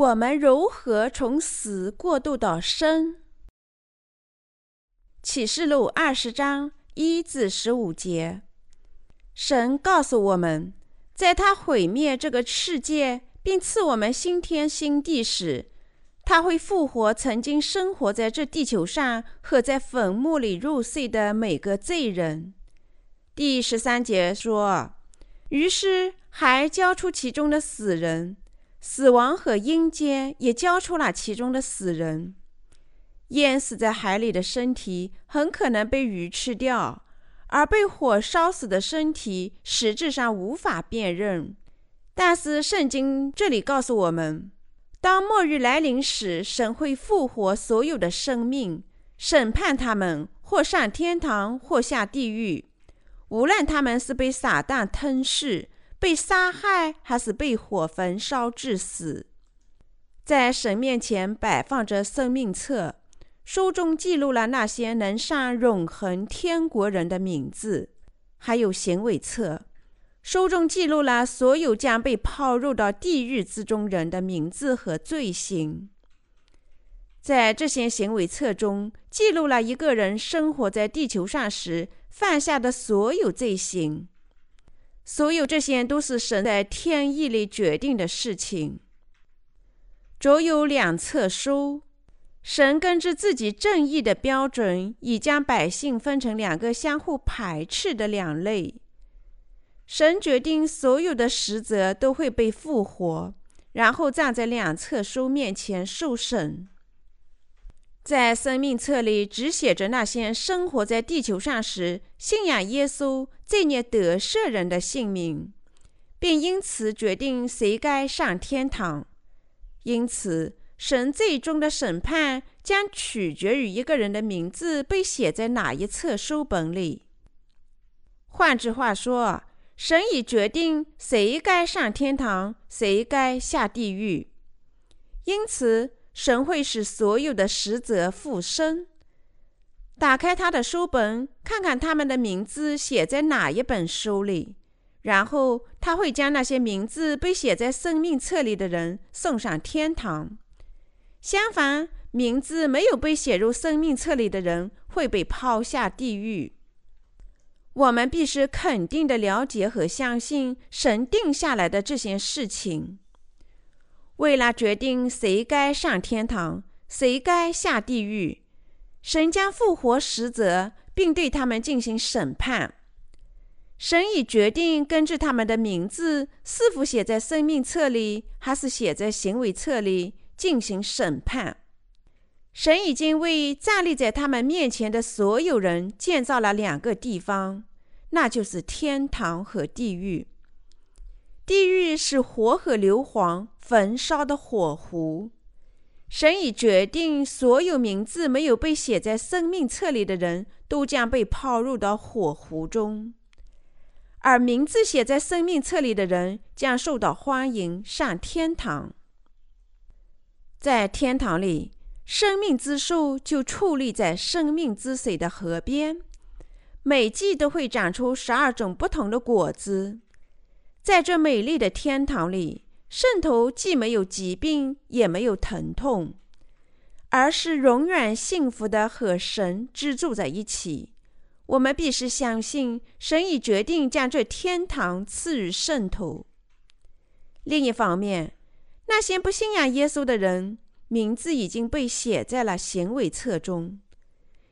我们如何从死过渡到生？启示录二十章一至十五节，神告诉我们，在他毁灭这个世界并赐我们新天新地时，他会复活曾经生活在这地球上和在坟墓里入睡的每个罪人。第十三节说：“于是还交出其中的死人。”死亡和阴间也交出了其中的死人，淹死在海里的身体很可能被鱼吃掉，而被火烧死的身体实质上无法辨认。但是圣经这里告诉我们，当末日来临时，神会复活所有的生命，审判他们，或上天堂，或下地狱，无论他们是被撒旦吞噬。被杀害还是被火焚烧致死？在神面前摆放着生命册，书中记录了那些能上永恒天国人的名字；还有行为册，书中记录了所有将被抛入到地狱之中人的名字和罪行。在这些行为册中，记录了一个人生活在地球上时犯下的所有罪行。所有这些都是神在天意里决定的事情。左有两册书，神根据自己正义的标准，已将百姓分成两个相互排斥的两类。神决定所有的实则都会被复活，然后站在两册书面前受审。在生命册里只写着那些生活在地球上时信仰耶稣、罪孽得赦人的姓名，并因此决定谁该上天堂。因此，神最终的审判将取决于一个人的名字被写在哪一册书本里。换句话说，神已决定谁该上天堂，谁该下地狱。因此。神会使所有的使者复生。打开他的书本，看看他们的名字写在哪一本书里，然后他会将那些名字被写在生命册里的人送上天堂。相反，名字没有被写入生命册里的人会被抛下地狱。我们必须肯定的了解和相信神定下来的这些事情。为了决定谁该上天堂，谁该下地狱，神将复活使者，并对他们进行审判。神已决定根据他们的名字是否写在生命册里，还是写在行为册里进行审判。神已经为站立在他们面前的所有人建造了两个地方，那就是天堂和地狱。地狱是火和硫磺焚烧的火湖。神已决定，所有名字没有被写在生命册里的人都将被抛入到火湖中，而名字写在生命册里的人将受到欢迎，上天堂。在天堂里，生命之树就矗立在生命之水的河边，每季都会长出十二种不同的果子。在这美丽的天堂里，圣徒既没有疾病，也没有疼痛，而是永远幸福的和神居住在一起。我们必须相信，神已决定将这天堂赐予圣徒。另一方面，那些不信仰耶稣的人，名字已经被写在了行为册中，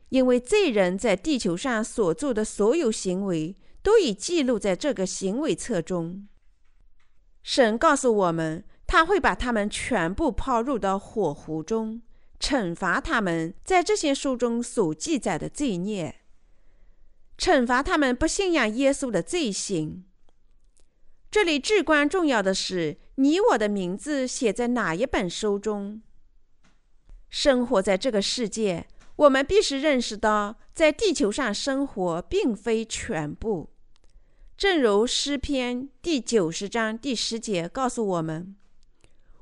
因为罪人在地球上所做的所有行为。都已记录在这个行为册中。神告诉我们，他会把他们全部抛入到火湖中，惩罚他们在这些书中所记载的罪孽，惩罚他们不信仰耶稣的罪行。这里至关重要的是，你我的名字写在哪一本书中？生活在这个世界。我们必须认识到，在地球上生活并非全部。正如诗篇第九十章第十节告诉我们：“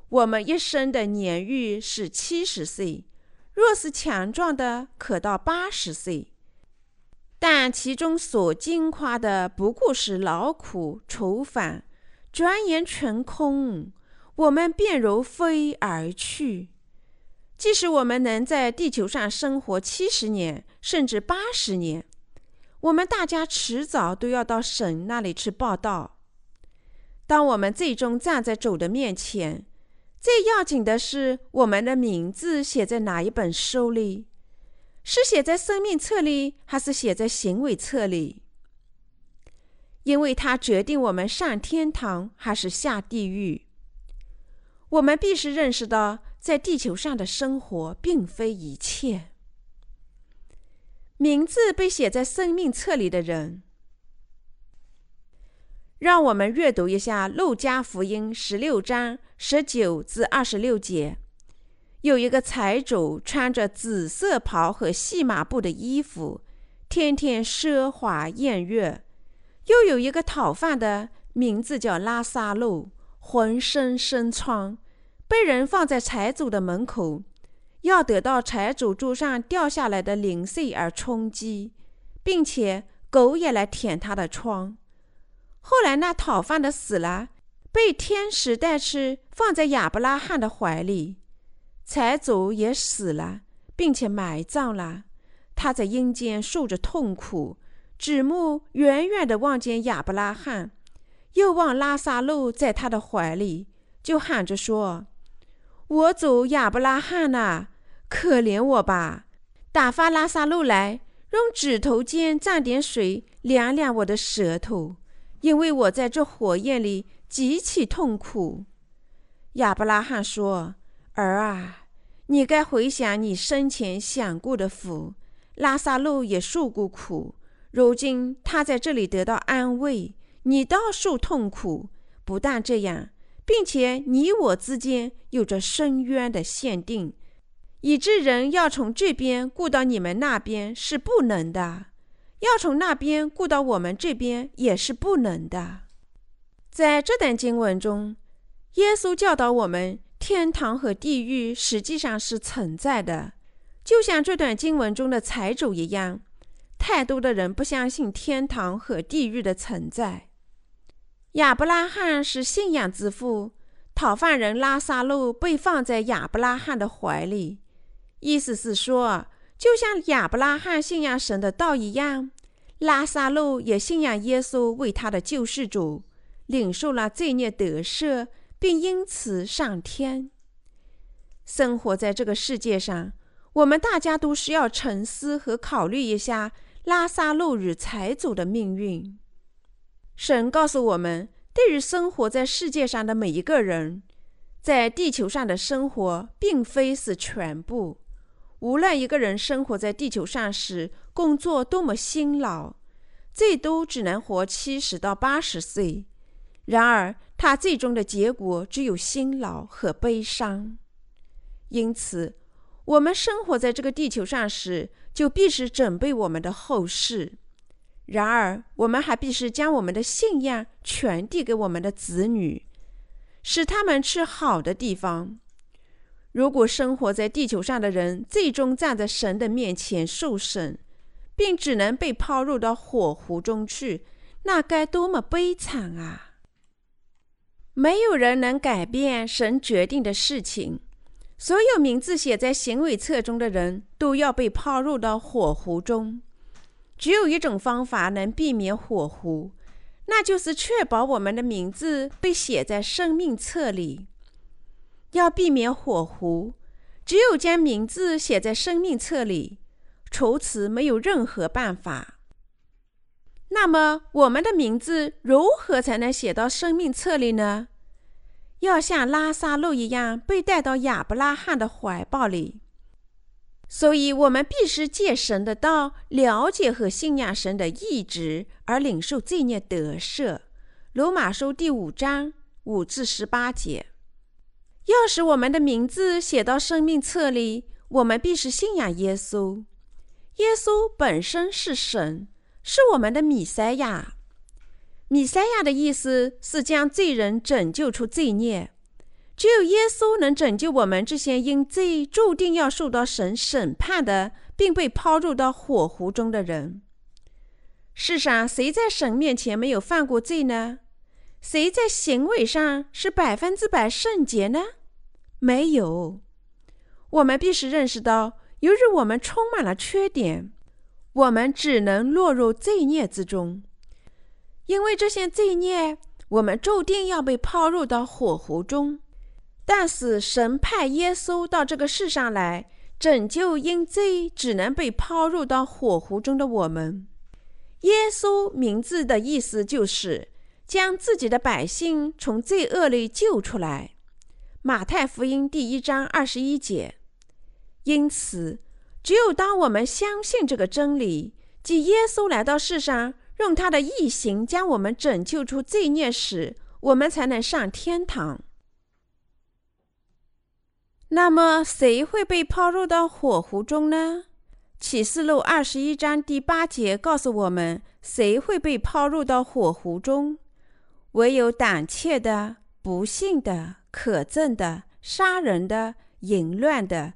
我们一生的年日是七十岁，若是强壮的，可到八十岁。但其中所惊夸的，不过是劳苦愁烦，转眼成空。我们便如飞而去。即使我们能在地球上生活七十年，甚至八十年，我们大家迟早都要到神那里去报道。当我们最终站在主的面前，最要紧的是我们的名字写在哪一本书里？是写在生命册里，还是写在行为册里？因为它决定我们上天堂还是下地狱。我们必须认识到。在地球上的生活并非一切。名字被写在生命册里的人，让我们阅读一下《路加福音》十六章十九至二十六节。有一个财主穿着紫色袍和细麻布的衣服，天天奢华宴乐；又有一个讨饭的，名字叫拉萨路，浑身生疮。被人放在财主的门口，要得到财主桌上掉下来的零碎而充饥，并且狗也来舔他的疮。后来那讨饭的死了，被天使带去放在亚伯拉罕的怀里。财主也死了，并且埋葬了。他在阴间受着痛苦，指目远远地望见亚伯拉罕，又望拉萨路在他的怀里，就喊着说。我主亚伯拉罕呐，可怜我吧！打发拉萨路来，用指头尖蘸点水凉凉我的舌头，因为我在这火焰里极其痛苦。亚伯拉罕说：“儿啊，你该回想你生前享过的福。拉萨路也受过苦，如今他在这里得到安慰，你倒受痛苦。不但这样。”并且你我之间有着深渊的限定，以致人要从这边顾到你们那边是不能的，要从那边顾到我们这边也是不能的。在这段经文中，耶稣教导我们，天堂和地狱实际上是存在的，就像这段经文中的财主一样。太多的人不相信天堂和地狱的存在。亚伯拉罕是信仰之父，讨饭人拉萨路被放在亚伯拉罕的怀里，意思是说，就像亚伯拉罕信仰神的道一样，拉萨路也信仰耶稣为他的救世主，领受了罪孽得赦，并因此上天。生活在这个世界上，我们大家都需要沉思和考虑一下拉萨路与财主的命运。神告诉我们，对于生活在世界上的每一个人，在地球上的生活并非是全部。无论一个人生活在地球上时工作多么辛劳，最多只能活七十到八十岁。然而，他最终的结果只有辛劳和悲伤。因此，我们生活在这个地球上时，就必须准备我们的后事。然而，我们还必须将我们的信仰传递给我们的子女，使他们去好的地方。如果生活在地球上的人最终站在神的面前受审，并只能被抛入到火湖中去，那该多么悲惨啊！没有人能改变神决定的事情。所有名字写在行为册中的人都要被抛入到火湖中。只有一种方法能避免火湖，那就是确保我们的名字被写在生命册里。要避免火湖，只有将名字写在生命册里，除此没有任何办法。那么，我们的名字如何才能写到生命册里呢？要像拉萨路一样被带到亚伯拉罕的怀抱里。所以，我们必须借神的道，了解和信仰神的意志，而领受罪孽得赦。罗马书第五章五至十八节。要使我们的名字写到生命册里，我们必须信仰耶稣。耶稣本身是神，是我们的弥赛亚。弥赛亚的意思是将罪人拯救出罪孽。只有耶稣能拯救我们这些因罪注定要受到神审判的，并被抛入到火湖中的人。世上谁在神面前没有犯过罪呢？谁在行为上是百分之百圣洁呢？没有。我们必须认识到，由于我们充满了缺点，我们只能落入罪孽之中。因为这些罪孽，我们注定要被抛入到火湖中。但是神派耶稣到这个世上来拯救因罪只能被抛入到火湖中的我们。耶稣名字的意思就是将自己的百姓从罪恶里救出来。马太福音第一章二十一节。因此，只有当我们相信这个真理，即耶稣来到世上，用他的义行将我们拯救出罪孽时，我们才能上天堂。那么，谁会被抛入到火湖中呢？启示录二十一章第八节告诉我们，谁会被抛入到火湖中？唯有胆怯的、不幸的、可憎的、杀人的、淫乱的。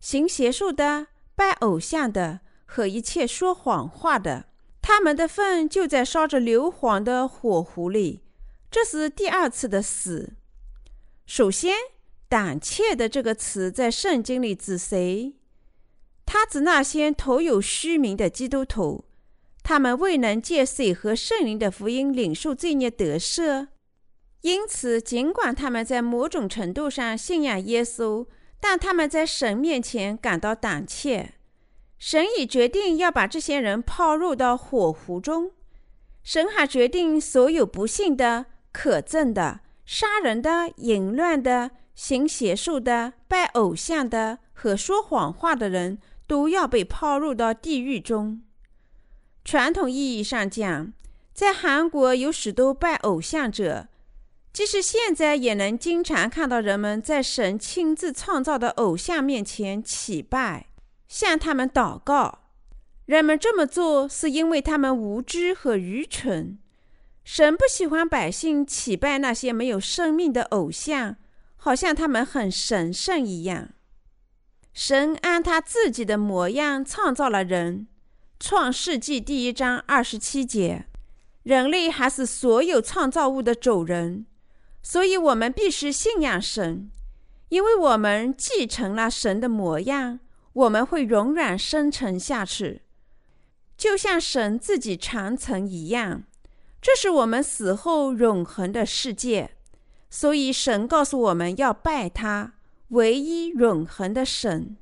行邪术的、拜偶像的和一切说谎话的，他们的粪就在烧着硫磺的火湖里。这是第二次的死。首先，“胆怯”的这个词在圣经里指谁？他指那些头有虚名的基督徒，他们未能借水和圣灵的福音领受罪孽得赦，因此，尽管他们在某种程度上信仰耶稣。但他们在神面前感到胆怯，神已决定要把这些人抛入到火湖中。神还决定，所有不幸的、可憎的、杀人的、淫乱的、行邪术的、拜偶像的和说谎话的人都要被抛入到地狱中。传统意义上讲，在韩国有许多拜偶像者。即使现在，也能经常看到人们在神亲自创造的偶像面前祈拜，向他们祷告。人们这么做是因为他们无知和愚蠢。神不喜欢百姓祈拜那些没有生命的偶像，好像他们很神圣一样。神按他自己的模样创造了人，《创世纪》第一章二十七节。人类还是所有创造物的主人。所以，我们必须信仰神，因为我们继承了神的模样，我们会永远生存下去，就像神自己长存一样。这是我们死后永恒的世界。所以，神告诉我们要拜他，唯一永恒的神。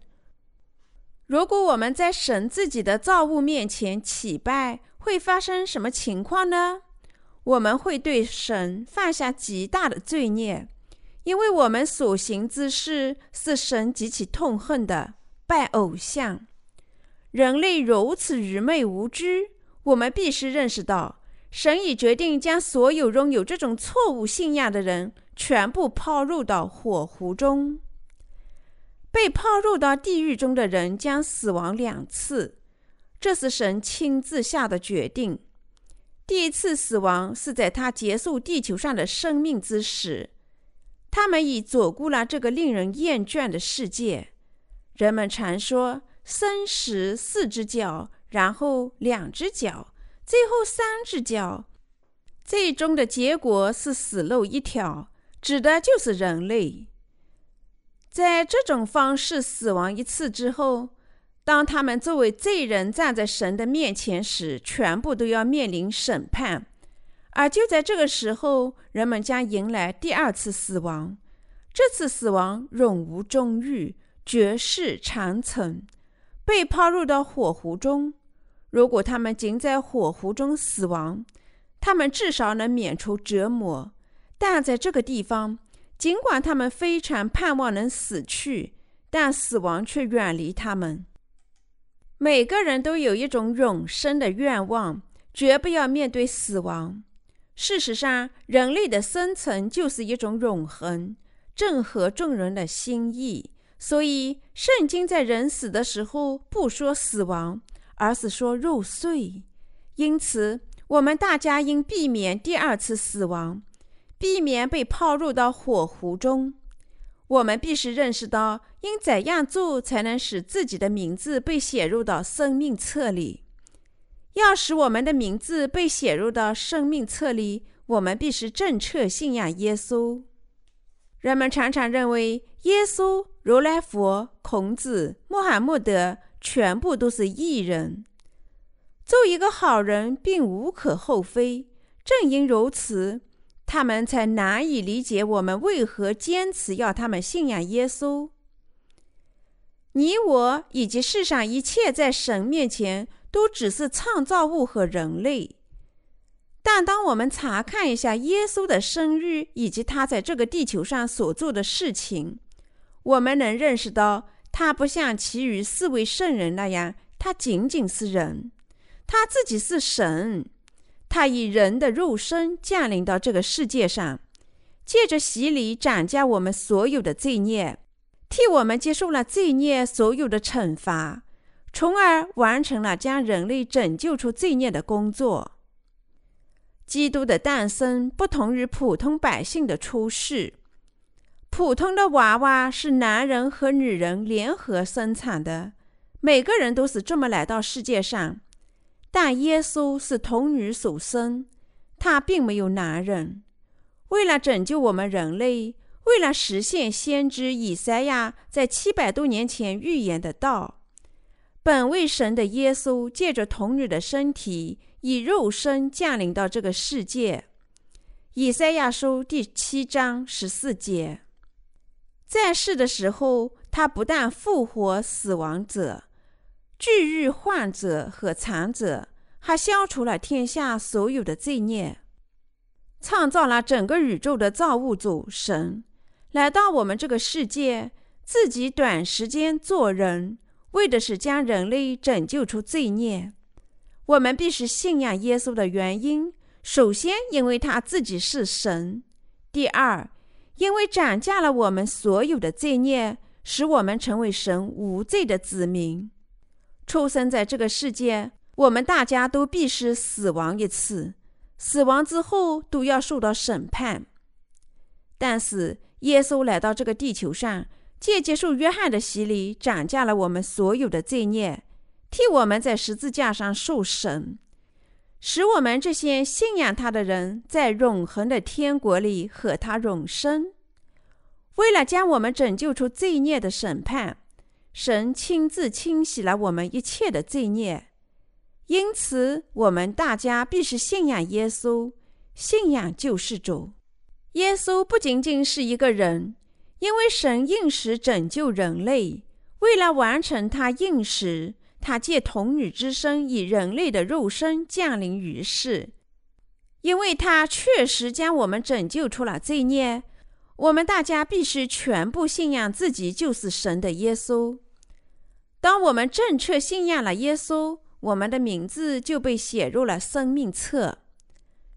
如果我们在神自己的造物面前祈拜，会发生什么情况呢？我们会对神犯下极大的罪孽，因为我们所行之事是神极其痛恨的。拜偶像，人类如此愚昧无知，我们必须认识到，神已决定将所有拥有这种错误信仰的人全部抛入到火湖中。被抛入到地狱中的人将死亡两次，这是神亲自下的决定。第一次死亡是在他结束地球上的生命之时，他们已走过了这个令人厌倦的世界。人们常说生时四只脚，然后两只脚，最后三只脚，最终的结果是死路一条，指的就是人类。在这种方式死亡一次之后。当他们作为罪人站在神的面前时，全部都要面临审判。而就在这个时候，人们将迎来第二次死亡。这次死亡永无终日，绝世长存，被抛入到火湖中。如果他们仅在火湖中死亡，他们至少能免除折磨。但在这个地方，尽管他们非常盼望能死去，但死亡却远离他们。每个人都有一种永生的愿望，绝不要面对死亡。事实上，人类的生存就是一种永恒，正合众人的心意。所以，圣经在人死的时候不说死亡，而是说入睡。因此，我们大家应避免第二次死亡，避免被抛入到火湖中。我们必须认识到，应怎样做才能使自己的名字被写入到生命册里。要使我们的名字被写入到生命册里，我们必须正确信仰耶稣。人们常常认为耶稣、如来佛、孔子、穆罕默德全部都是异人。做一个好人并无可厚非，正因如此，他们才难以理解我们为何坚持要他们信仰耶稣。你我以及世上一切在神面前都只是创造物和人类。但当我们查看一下耶稣的生日以及他在这个地球上所做的事情，我们能认识到，他不像其余四位圣人那样，他仅仅是人。他自己是神，他以人的肉身降临到这个世界上，借着洗礼斩加我们所有的罪孽，替我们接受了罪孽所有的惩罚，从而完成了将人类拯救出罪孽的工作。基督的诞生不同于普通百姓的出世，普通的娃娃是男人和女人联合生产的，每个人都是这么来到世界上。但耶稣是童女所生，他并没有男人。为了拯救我们人类，为了实现先知以赛亚在七百多年前预言的道，本为神的耶稣借着童女的身体，以肉身降临到这个世界。以赛亚书第七章十四节，在世的时候，他不但复活死亡者。治愈患者和残者，还消除了天下所有的罪孽，创造了整个宇宙的造物主神，来到我们这个世界，自己短时间做人，为的是将人类拯救出罪孽。我们必须信仰耶稣的原因，首先因为他自己是神；第二，因为斩价了我们所有的罪孽，使我们成为神无罪的子民。出生在这个世界，我们大家都必须死亡一次，死亡之后都要受到审判。但是耶稣来到这个地球上，借接受约翰的洗礼，斩下了我们所有的罪孽，替我们在十字架上受审，使我们这些信仰他的人在永恒的天国里和他永生。为了将我们拯救出罪孽的审判。神亲自清洗了我们一切的罪孽，因此我们大家必须信仰耶稣，信仰救世主。耶稣不仅仅是一个人，因为神应时拯救人类，为了完成他应时，他借童女之身以人类的肉身降临于世。因为他确实将我们拯救出了罪孽。我们大家必须全部信仰自己就是神的耶稣。当我们正确信仰了耶稣，我们的名字就被写入了生命册。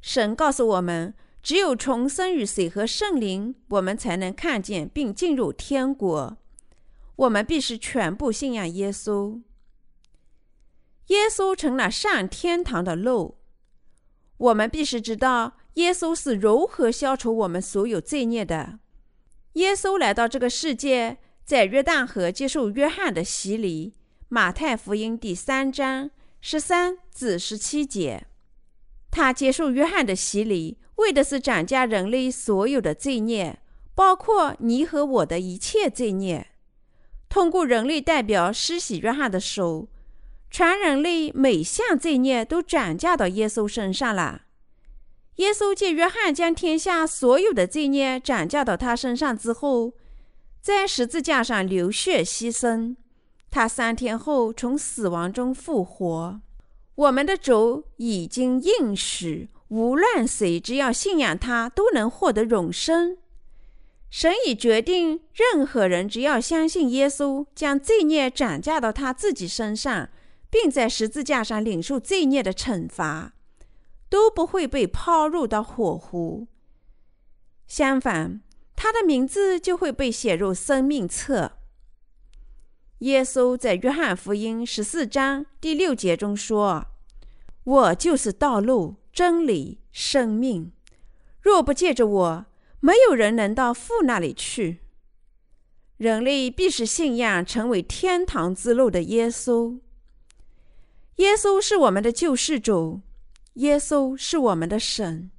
神告诉我们，只有重生于水和圣灵，我们才能看见并进入天国。我们必须全部信仰耶稣。耶稣成了上天堂的路。我们必须知道。耶稣是如何消除我们所有罪孽的？耶稣来到这个世界，在约旦河接受约翰的洗礼。马太福音第三章十三至十七节，他接受约翰的洗礼，为的是斩加人类所有的罪孽，包括你和我的一切罪孽。通过人类代表施洗约翰的手，全人类每项罪孽都转嫁到耶稣身上了。耶稣借约翰将天下所有的罪孽转嫁到他身上之后，在十字架上流血牺牲。他三天后从死亡中复活。我们的主已经应许，无论谁只要信仰他，都能获得永生。神已决定，任何人只要相信耶稣，将罪孽转嫁到他自己身上，并在十字架上领受罪孽的惩罚。都不会被抛入到火湖。相反，他的名字就会被写入生命册。耶稣在约翰福音十四章第六节中说：“我就是道路、真理、生命。若不借着我，没有人能到父那里去。”人类必是信仰成为天堂之路的耶稣。耶稣是我们的救世主。耶稣是我们的神，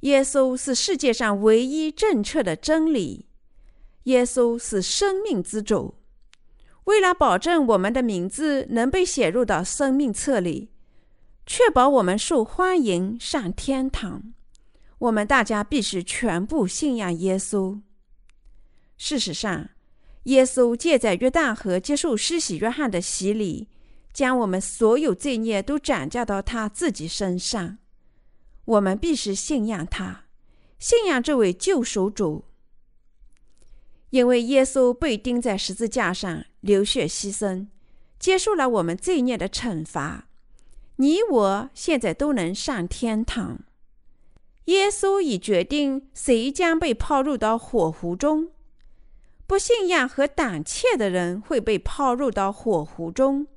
耶稣是世界上唯一正确的真理。耶稣是生命之主。为了保证我们的名字能被写入到生命册里，确保我们受欢迎上天堂，我们大家必须全部信仰耶稣。事实上，耶稣借在约旦河接受施洗约翰的洗礼，将我们所有罪孽都转嫁到他自己身上。我们必须信仰他，信仰这位救赎主。因为耶稣被钉在十字架上，流血牺牲，接受了我们罪孽的惩罚，你我现在都能上天堂。耶稣已决定谁将被抛入到火湖中，不信仰和胆怯的人会被抛入到火湖中。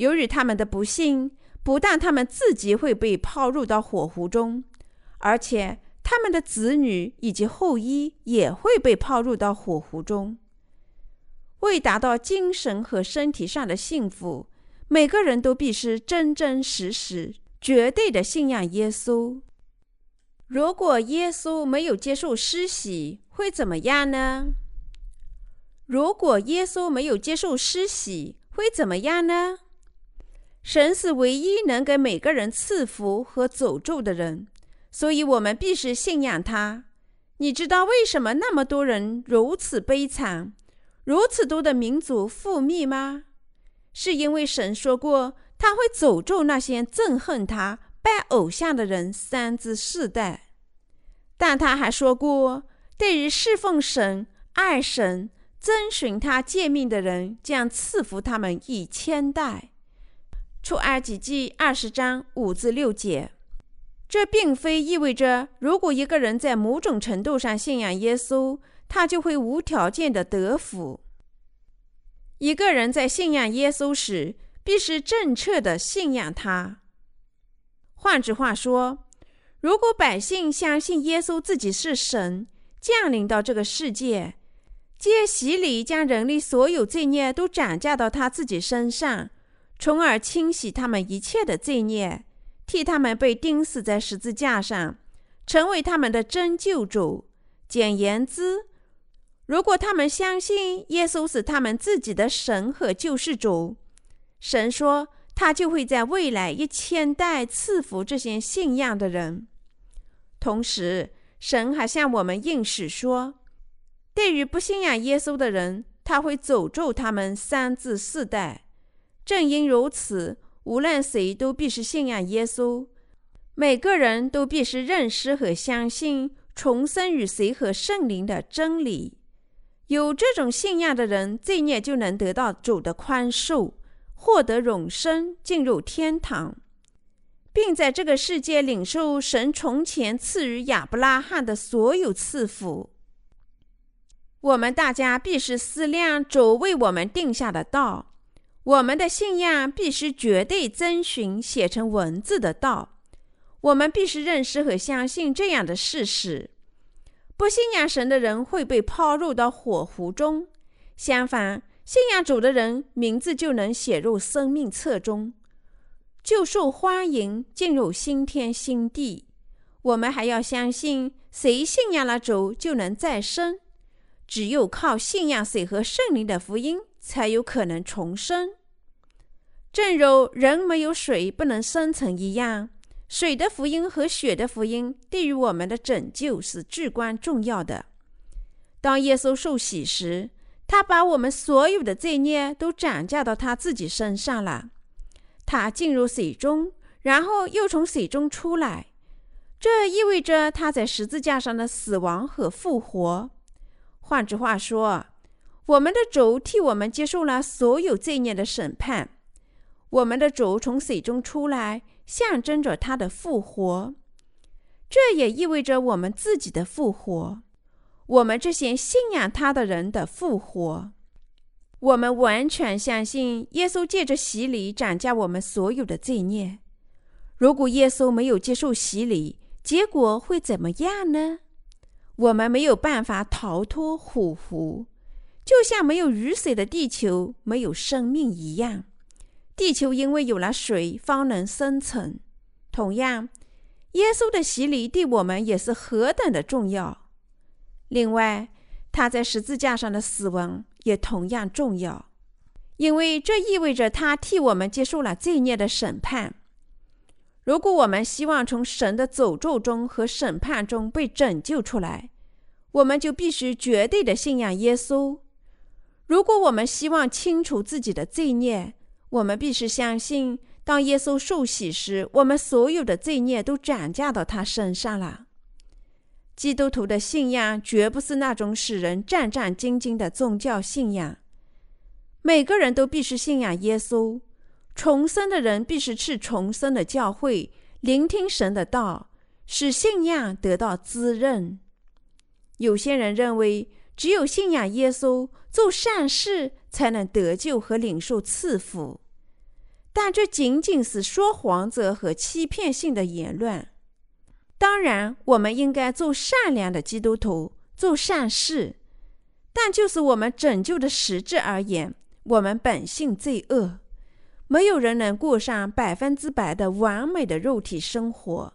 由于他们的不幸，不但他们自己会被抛入到火湖中，而且。他们的子女以及后裔也会被抛入到火湖中。为达到精神和身体上的幸福，每个人都必须真真实实、绝对的信仰耶稣。如果耶稣没有接受施洗，会怎么样呢？如果耶稣没有接受施洗，会怎么样呢？神是唯一能给每个人赐福和诅咒的人。所以，我们必须信仰他。你知道为什么那么多人如此悲惨，如此多的民族覆灭吗？是因为神说过，他会诅咒那些憎恨他、拜偶像的人三至四代。但他还说过，对于侍奉神、爱神、遵循他诫命的人，将赐福他们一千代。出埃及记二十章五至六节。这并非意味着，如果一个人在某种程度上信仰耶稣，他就会无条件的得福。一个人在信仰耶稣时，必须正确的信仰他。换句话说，如果百姓相信耶稣自己是神，降临到这个世界，借洗礼将人类所有罪孽都转嫁到他自己身上，从而清洗他们一切的罪孽。替他们被钉死在十字架上，成为他们的真救主。简言之，如果他们相信耶稣是他们自己的神和救世主，神说他就会在未来一千代赐福这些信仰的人。同时，神还向我们应许说，对于不信仰耶稣的人，他会诅咒他们三至四代。正因如此。无论谁都必须信仰耶稣，每个人都必须认识和相信重生与谁和圣灵的真理。有这种信仰的人，罪孽就能得到主的宽恕，获得永生，进入天堂，并在这个世界领受神从前赐予亚伯拉罕的所有赐福。我们大家必须思量主为我们定下的道。我们的信仰必须绝对遵循写成文字的道。我们必须认识和相信这样的事实：不信仰神的人会被抛入到火湖中；相反，信仰主的人名字就能写入生命册中，就受欢迎进入新天新地。我们还要相信，谁信仰了主就能再生。只有靠信仰水和圣灵的福音。才有可能重生，正如人没有水不能生存一样，水的福音和血的福音对于我们的拯救是至关重要的。当耶稣受洗时，他把我们所有的罪孽都转嫁到他自己身上了。他进入水中，然后又从水中出来，这意味着他在十字架上的死亡和复活。换句话说。我们的主替我们接受了所有罪孽的审判。我们的主从水中出来，象征着他的复活。这也意味着我们自己的复活，我们这些信仰他的人的复活。我们完全相信耶稣借着洗礼斩价我们所有的罪孽。如果耶稣没有接受洗礼，结果会怎么样呢？我们没有办法逃脱虎符。就像没有雨水的地球没有生命一样，地球因为有了水方能生存。同样，耶稣的洗礼对我们也是何等的重要。另外，他在十字架上的死亡也同样重要，因为这意味着他替我们接受了罪孽的审判。如果我们希望从神的诅咒中和审判中被拯救出来，我们就必须绝对的信仰耶稣。如果我们希望清除自己的罪孽，我们必须相信，当耶稣受洗时，我们所有的罪孽都转嫁到他身上了。基督徒的信仰绝不是那种使人战战兢兢的宗教信仰。每个人都必须信仰耶稣。重生的人必须去重生的教会，聆听神的道，使信仰得到滋润。有些人认为，只有信仰耶稣，做善事，才能得救和领受赐福。但这仅仅是说谎者和欺骗性的言论。当然，我们应该做善良的基督徒，做善事。但就是我们拯救的实质而言，我们本性罪恶，没有人能过上百分之百的完美的肉体生活。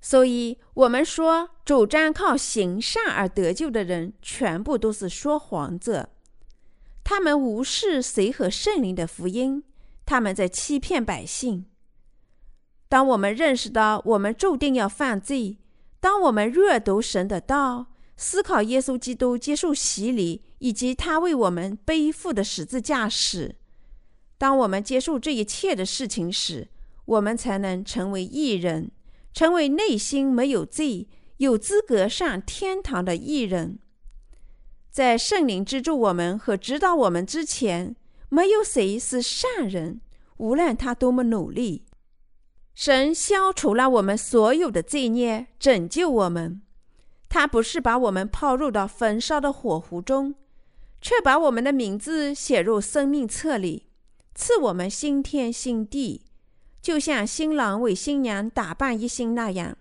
所以，我们说主张靠行善而得救的人，全部都是说谎者。他们无视谁和圣灵的福音，他们在欺骗百姓。当我们认识到我们注定要犯罪，当我们阅读神的道，思考耶稣基督接受洗礼以及他为我们背负的十字架时，当我们接受这一切的事情时，我们才能成为义人，成为内心没有罪、有资格上天堂的艺人。在圣灵资助我们和指导我们之前，没有谁是善人，无论他多么努力。神消除了我们所有的罪孽，拯救我们。他不是把我们抛入到焚烧的火湖中，却把我们的名字写入生命册里，赐我们新天新地，就像新郎为新娘打扮一新那样。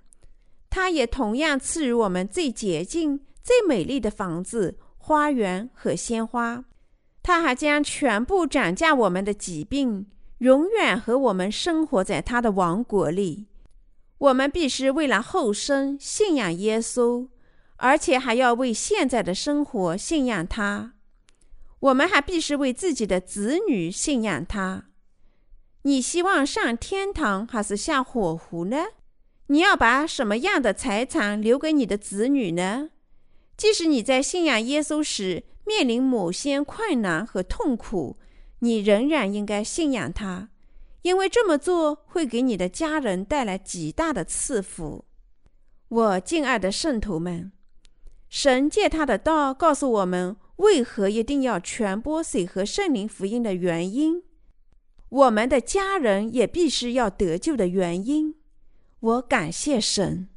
他也同样赐予我们最洁净、最美丽的房子、花园和鲜花。他还将全部涨价我们的疾病。永远和我们生活在他的王国里。我们必须为了后生信仰耶稣，而且还要为现在的生活信仰他。我们还必须为自己的子女信仰他。你希望上天堂还是下火湖呢？你要把什么样的财产留给你的子女呢？即使你在信仰耶稣时面临某些困难和痛苦。你仍然应该信仰他，因为这么做会给你的家人带来极大的赐福。我敬爱的圣徒们，神借他的道告诉我们为何一定要传播水和圣灵福音的原因，我们的家人也必须要得救的原因。我感谢神。